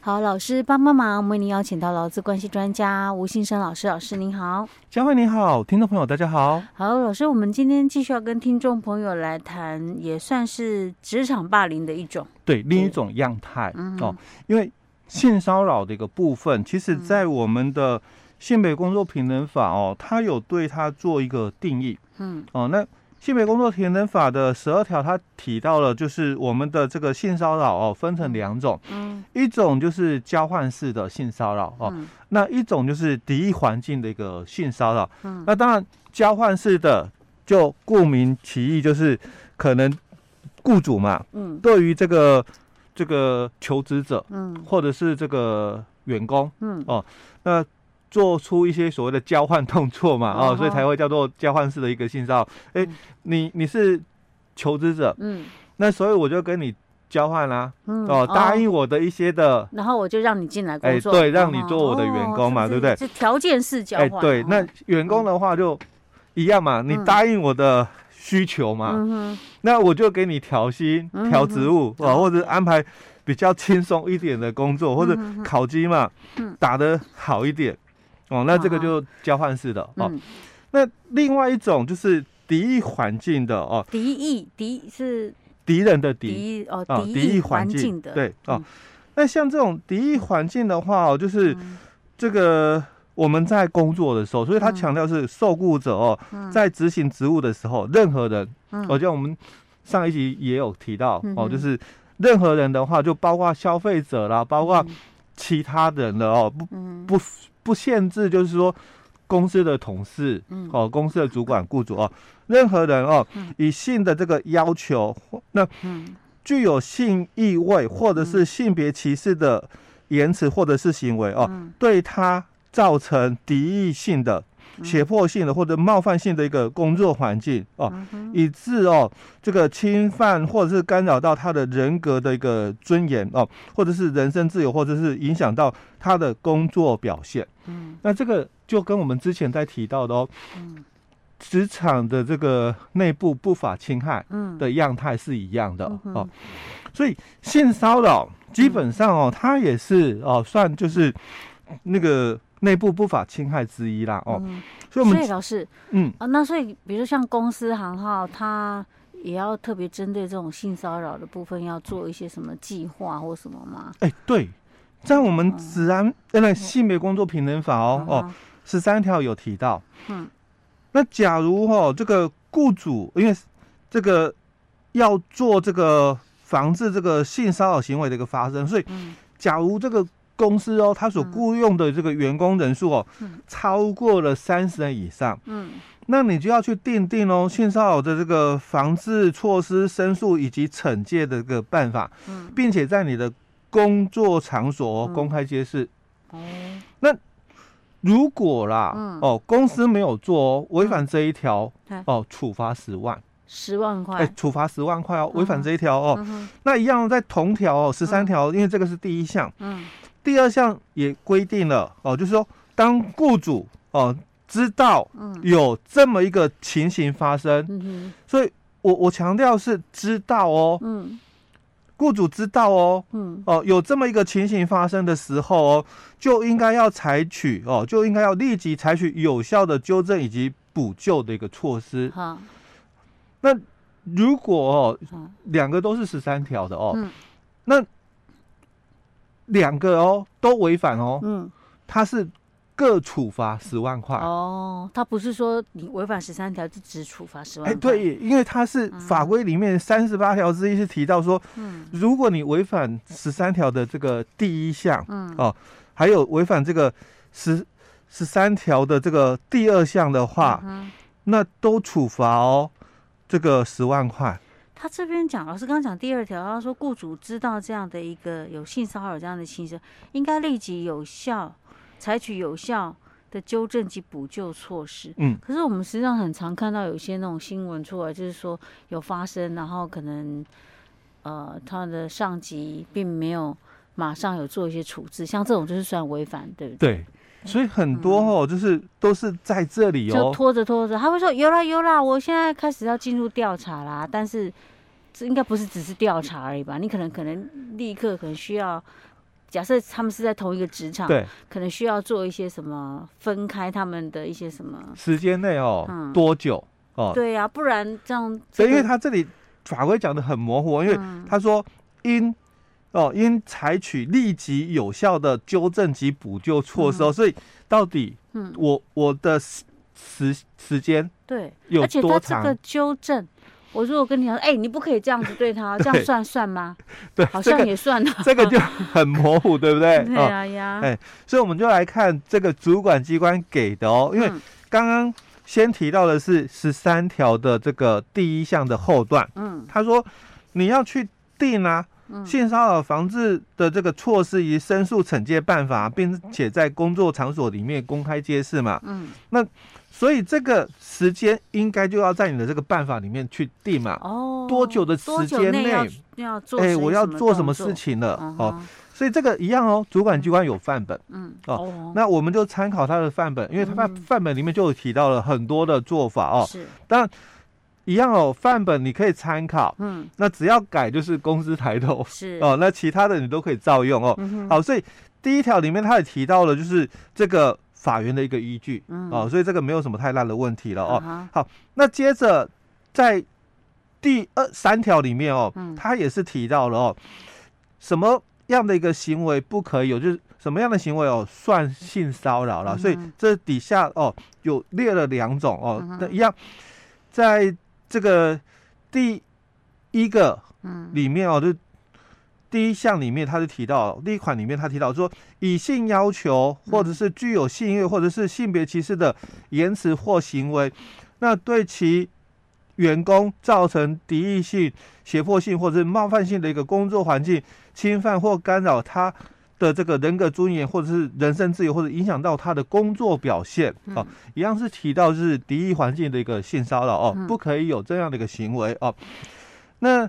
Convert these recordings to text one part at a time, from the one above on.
好，老师帮帮忙，为您邀请到劳资关系专家吴信生老师，老师您好，佳慧你好，听众朋友大家好。好，老师，我们今天继续要跟听众朋友来谈，也算是职场霸凌的一种，对，另一种样态、嗯、哦。因为性骚扰的一个部分，其实在我们的性别工作平等法哦，它有对它做一个定义，嗯，哦，那。性别工作平等法的十二条，它提到了，就是我们的这个性骚扰哦，分成两种，嗯，一种就是交换式的性骚扰哦，那一种就是敌意环境的一个性骚扰，嗯，那当然交换式的就顾名其义，就是可能雇主嘛，嗯，对于这个这个求职者，嗯，或者是这个员工，嗯，哦，那。做出一些所谓的交换动作嘛，哦，所以才会叫做交换式的一个性骚扰。哎、欸，你你是求职者，嗯，那所以我就跟你交换啦、哦，答应我的一些的，然后我就让你进来工作，哎、欸，对，让你做我的员工嘛，哦、对不对？是条件式交换，哎、欸，对，那员工的话就一样嘛，你答应我的需求嘛，嗯、那我就给你调薪、调职务，啊、嗯，或者安排比较轻松一点的工作，或者考绩嘛，嗯，打得好一点。哦，那这个就交换式的、嗯、哦。那另外一种就是敌意环境的哦。敌意敌是敌人的敌，敌哦，敌意环境的对哦、嗯。那像这种敌意环境的话哦，就是这个我们在工作的时候，所以他强调是受雇者哦，在执行职务的时候，任何人，我觉得我们上一集也有提到哦，就是任何人的话，就包括消费者啦，包括其他人的哦，不不。不限制，就是说，公司的同事，嗯。哦，公司的主管、雇主哦，任何人哦，以性的这个要求，那具有性意味或者是性别歧视的言辞或者是行为哦，对他造成敌意性的、胁迫性的或者冒犯性的一个工作环境哦，以致哦这个侵犯或者是干扰到他的人格的一个尊严哦，或者是人身自由，或者是影响到他的工作表现。嗯，那这个就跟我们之前在提到的哦，嗯，职场的这个内部不法侵害的样态是一样的哦，所以性骚扰基本上哦，它也是哦，算就是那个内部不法侵害之一啦哦，所以我们所以老师，嗯。啊，那所以比如说像公司行号，它也要特别针对这种性骚扰的部分，要做一些什么计划或什么吗？哎，对。在我们职安原来性别工作平等法哦哦十三条有提到，嗯，那假如哦这个雇主因为这个要做这个防治这个性骚扰行为的一个发生，所以假如这个公司哦他所雇佣的这个员工人数哦超过了三十人以上，嗯，那你就要去定定哦性骚扰的这个防治措施、申诉以及惩戒的这个办法，嗯，并且在你的。工作场所公开揭示，哦、嗯，那如果啦，嗯、哦，公司没有做哦，违反这一条，嗯、哦，处罚十万，十万块，哎、欸，处罚十万块哦，违反这一条哦，嗯、那一样在同条哦，十三条，因为这个是第一项，嗯，第二项也规定了哦，就是说，当雇主哦知道有这么一个情形发生，嗯，所以我我强调是知道哦，嗯。雇主知道哦，嗯，哦，有这么一个情形发生的时候哦，就应该要采取哦，就应该要立即采取有效的纠正以及补救的一个措施。好，那如果哦，两个都是十三条的哦，那两个哦都违反哦，嗯，他是。各处罚十万块哦，他不是说你违反十三条就只处罚十万块？哎，对，因为他是法规里面三十八条之一是提到说，嗯，如果你违反十三条的这个第一项，嗯，哦，还有违反这个十十三条的这个第二项的话，嗯，那都处罚哦，这个十万块。他这边讲，老师刚刚讲第二条，他说雇主知道这样的一个有性骚扰这样的情形，应该立即有效。采取有效的纠正及补救措施。嗯，可是我们实际上很常看到有些那种新闻出来，就是说有发生，然后可能呃他的上级并没有马上有做一些处置，像这种就是算违反，对不对？对，所以很多哦，嗯、就是都是在这里哦，就拖着拖着，他会说有啦有啦，我现在开始要进入调查啦，但是这应该不是只是调查而已吧？你可能可能立刻可能需要。假设他们是在同一个职场，对，可能需要做一些什么分开他们的一些什么时间内哦，嗯、多久哦？对呀、啊，不然这样、这个。因为他这里法规讲的很模糊，因为他说应哦应采取立即有效的纠正及补救措施哦，嗯、所以到底嗯我我的时时间对有多长？而且他这个纠正。我如果跟你讲，哎、欸，你不可以这样子对他，这样算算吗？对，好像也算了。这个、这个就很模糊，对不对？对啊呀。哎、哦，所以我们就来看这个主管机关给的哦，因为刚刚先提到的是十三条的这个第一项的后段，嗯，他说你要去定啊，性骚扰防治的这个措施以申诉惩戒办法，并且在工作场所里面公开揭示嘛，嗯，那。所以这个时间应该就要在你的这个办法里面去定嘛？哦，多久的时间内要？哎，我要做什么事情了？嗯、哦，所以这个一样哦，主管机关有范本，嗯，哦，哦那我们就参考他的范本，因为他范范本里面就有提到了很多的做法哦。是，当然一样哦，范本你可以参考，嗯，那只要改就是公司抬头，是。哦，那其他的你都可以照用哦。嗯、好，所以第一条里面他也提到了，就是这个。法源的一个依据，嗯，哦，所以这个没有什么太大的问题了哦。嗯、好，那接着在第二三条里面哦，嗯，他也是提到了哦，什么样的一个行为不可以有，就是什么样的行为哦算性骚扰了。嗯、所以这底下哦有列了两种哦，那、嗯、一样，在这个第一个嗯里面哦就。第一项里面，他就提到第一款里面，他提到说，以性要求或者是具有性欲或者是性别歧视的言辞或行为，那对其员工造成敌意性、胁迫性或者是冒犯性的一个工作环境，侵犯或干扰他的这个人格尊严或者是人身自由，或者影响到他的工作表现，哦，一样是提到是敌意环境的一个性骚扰哦，不可以有这样的一个行为哦，那。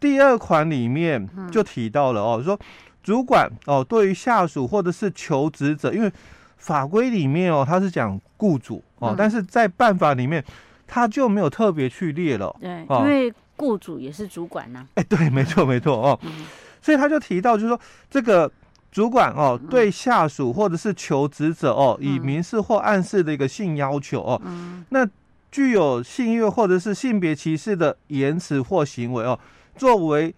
第二款里面就提到了哦，说主管哦，对于下属或者是求职者，因为法规里面哦，他是讲雇主哦，但是在办法里面他就没有特别去列了。对，因为雇主也是主管呐。哎，对，没错，没错哦。所以他就提到，就是说这个主管哦，对下属或者是求职者哦，以明示或暗示的一个性要求哦，那具有性欲或者是性别歧视的言辞或行为哦。作为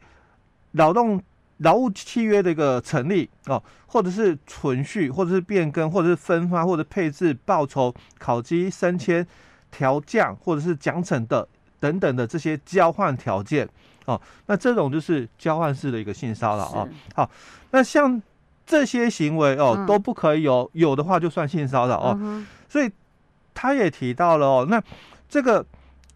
劳动劳务契约的一个成立哦，或者是存续，或者是变更，或者是分发，或者配置报酬、考绩、升迁、调降，或者是奖惩的等等的这些交换条件哦，那这种就是交换式的一个性骚扰啊。好，那像这些行为哦都不可以有，有的话就算性骚扰哦。所以他也提到了哦，那这个。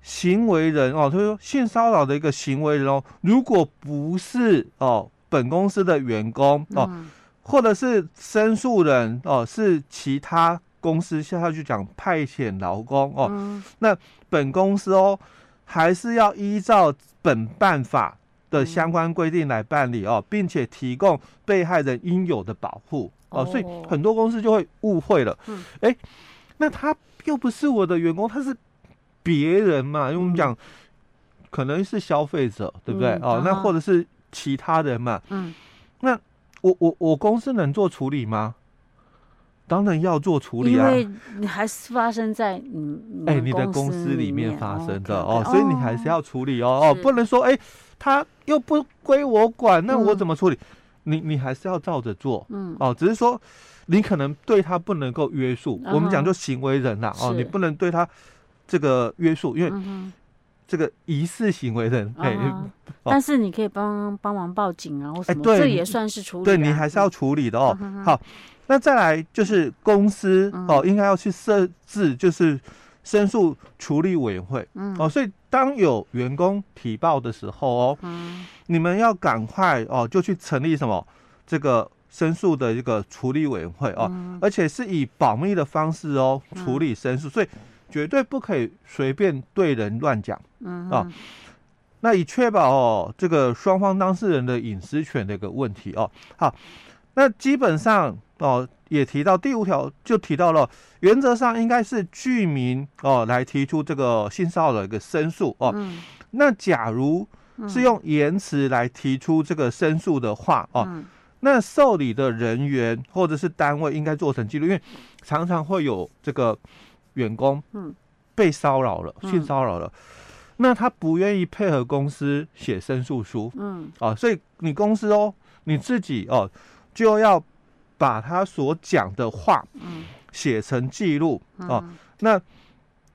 行为人哦，他说性骚扰的一个行为人哦，如果不是哦本公司的员工哦，嗯、或者是申诉人哦是其他公司下去讲派遣劳工哦，嗯、那本公司哦还是要依照本办法的相关规定来办理哦，并且提供被害人应有的保护哦，所以很多公司就会误会了，嗯，哎，那他又不是我的员工，他是。别人嘛，因为我们讲可能是消费者，对不对？嗯、哦，那或者是其他人嘛。嗯，那我我我公司能做处理吗？当然要做处理啊，因为你还是发生在你哎你的公司里面发生的哦，所以你还是要处理哦哦，不能说哎他又不归我管，那我怎么处理？嗯、你你还是要照着做，嗯哦，只是说你可能对他不能够约束。嗯、我们讲就行为人呐，哦，你不能对他。这个约束，因为这个疑似行为人，哎，但是你可以帮帮忙报警啊，或什么，这也算是处理。对，你还是要处理的哦。好，那再来就是公司哦，应该要去设置就是申诉处理委员会。哦，所以当有员工提报的时候哦，你们要赶快哦，就去成立什么这个申诉的一个处理委员会哦，而且是以保密的方式哦处理申诉，所以。绝对不可以随便对人乱讲，嗯哼啊，那以确保哦这个双方当事人的隐私权的一个问题哦。好，那基本上哦也提到第五条就提到了，原则上应该是居民哦来提出这个性骚扰的一个申诉哦。嗯、那假如是用言辞来提出这个申诉的话哦，嗯、那受理的人员或者是单位应该做成记录，因为常常会有这个员工嗯。被骚扰了，性骚扰了，那他不愿意配合公司写申诉书，嗯。啊，所以你公司哦，你自己哦就要把他所讲的话嗯。写成记录哦，那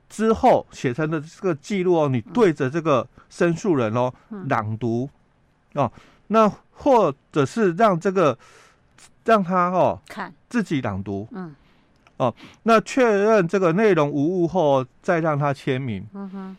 之后写成的这个记录哦，你对着这个申诉人哦朗读哦。那或者是让这个让他哦看。自己朗读，嗯，哦，那确认这个内容无误后，再让他签名，嗯哼。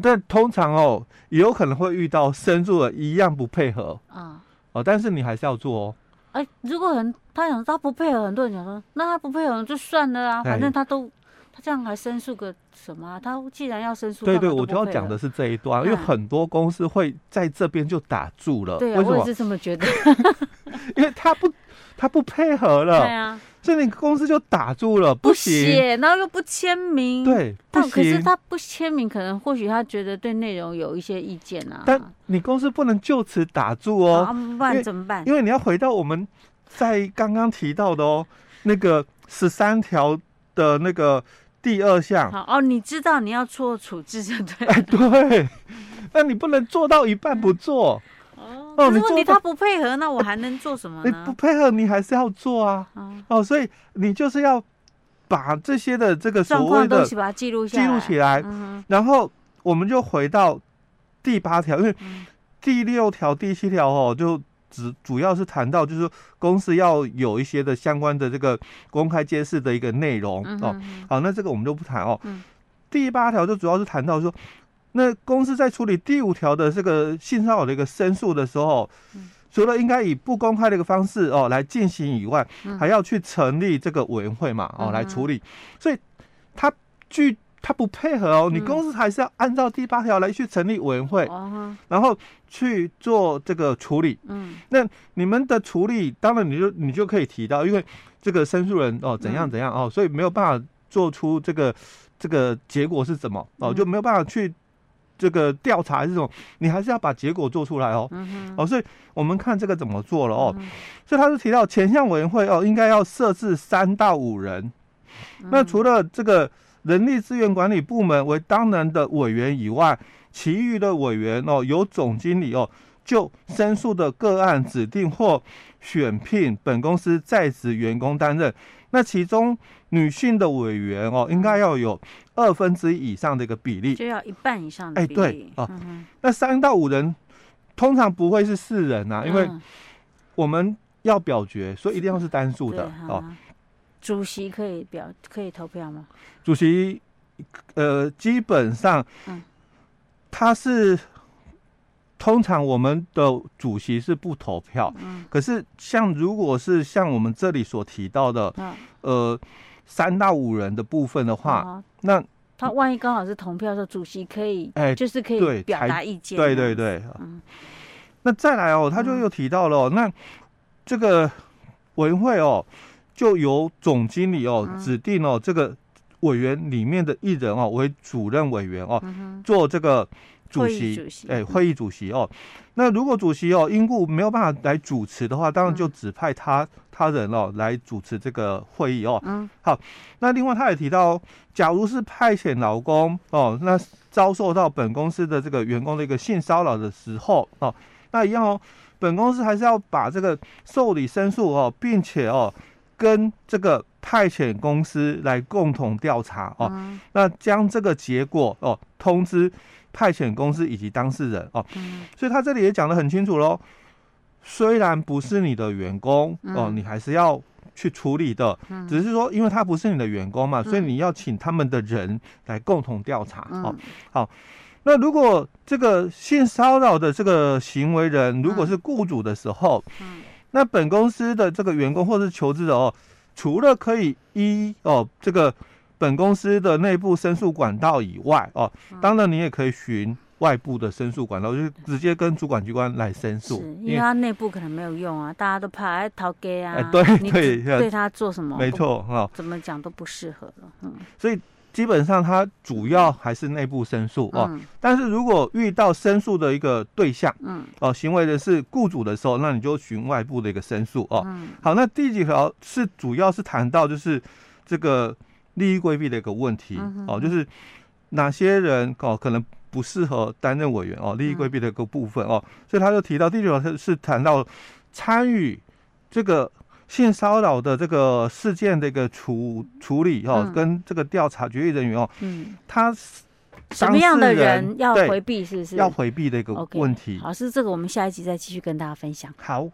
但通常哦，也有可能会遇到申诉人一样不配合，啊，哦，但是你还是要做哦。哎，如果很他想他不配合，很多人讲说，那他不配合就算了啊，反正他都他。这样还申诉个什么啊？他既然要申诉，对对，我就要讲的是这一段，因为很多公司会在这边就打住了。对啊，我也是这么觉得。因为他不，他不配合了。对啊，所以你公司就打住了，不写，然后又不签名。对，但可是他不签名，可能或许他觉得对内容有一些意见啊。但你公司不能就此打住哦，不然怎么办？因为你要回到我们在刚刚提到的哦，那个十三条的那个。第二项，好哦，你知道你要做处置就对。哎，对，那你不能做到一半不做。哦，可是问题他不配合，那我还能做什么呢？你不配合，你还是要做啊。哦，所以你就是要把这些的这个所谓的东西把它记录记录起来。然后我们就回到第八条，因为第六条、第七条哦，就。只主要是谈到，就是说公司要有一些的相关的这个公开揭示的一个内容哦。好，那这个我们就不谈哦。第八条就主要是谈到说，那公司在处理第五条的这个性骚扰的一个申诉的时候，除了应该以不公开的一个方式哦来进行以外，还要去成立这个委员会嘛哦来处理。所以他据。他不配合哦，你公司还是要按照第八条来去成立委员会，嗯、然后去做这个处理。嗯，那你们的处理，当然你就你就可以提到，因为这个申诉人哦怎样怎样哦，所以没有办法做出这个这个结果是什么哦，就没有办法去这个调查这种，你还是要把结果做出来哦。哦，所以我们看这个怎么做了哦。所以他是提到前项委员会哦，应该要设置三到五人。那除了这个。人力资源管理部门为当然的委员以外，其余的委员哦，由总经理哦就申诉的个案指定或选聘本公司在职员工担任。那其中女性的委员哦，应该要有二分之一以上的一个比例，就要一半以上的比例。哎，对哦，那三到五人通常不会是四人呐，因为我们要表决，所以一定要是单数的哦。主席可以表可以投票吗？主席，呃，基本上，嗯，他是通常我们的主席是不投票，嗯，可是像如果是像我们这里所提到的，嗯，呃，三到五人的部分的话，嗯，那他万一刚好是同票的时候，主席可以，哎，就是可以表达意见，对对对，嗯，那再来哦，他就又提到了，哦，那这个委员会哦。就由总经理哦指定哦这个委员里面的一人哦为主任委员哦做这个主席哎会议主席哦，那如果主席哦因故没有办法来主持的话，当然就指派他他人哦来主持这个会议哦。嗯，好，那另外他也提到，假如是派遣劳工哦，那遭受到本公司的这个员工的一个性骚扰的时候哦，那一样哦，本公司还是要把这个受理申诉哦，并且哦。跟这个派遣公司来共同调查哦，嗯、那将这个结果哦通知派遣公司以及当事人哦，嗯、所以他这里也讲得很清楚喽。虽然不是你的员工哦，嗯、你还是要去处理的，嗯、只是说因为他不是你的员工嘛，嗯、所以你要请他们的人来共同调查、嗯、哦。好，那如果这个性骚扰的这个行为人如果是雇主的时候，嗯。嗯那本公司的这个员工或是求职者哦，除了可以依哦这个本公司的内部申诉管道以外哦，当然你也可以寻外部的申诉管道，就直接跟主管机关来申诉。因为他内部可能没有用啊，大家都怕哎逃给啊，对对，对他做什么？没错哈，怎么讲都不适合了。嗯，所以基本上它主要还是内部申诉哦。嗯、但是如果遇到申诉的一个对象，嗯，哦，行为的是雇主的时候，那你就寻外部的一个申诉哦。嗯、好，那第几条是主要是谈到就是这个利益规避的一个问题、嗯、哦，就是哪些人哦可能不适合担任委员哦，利益规避的一个部分哦，嗯、所以他就提到第九条是是谈到参与这个。性骚扰的这个事件的一个处处理哦，嗯、跟这个调查决议人员哦，嗯，他什么样的人要回避，是不是？要回避的一个问题。好，是这个，我们下一集再继续跟大家分享。好。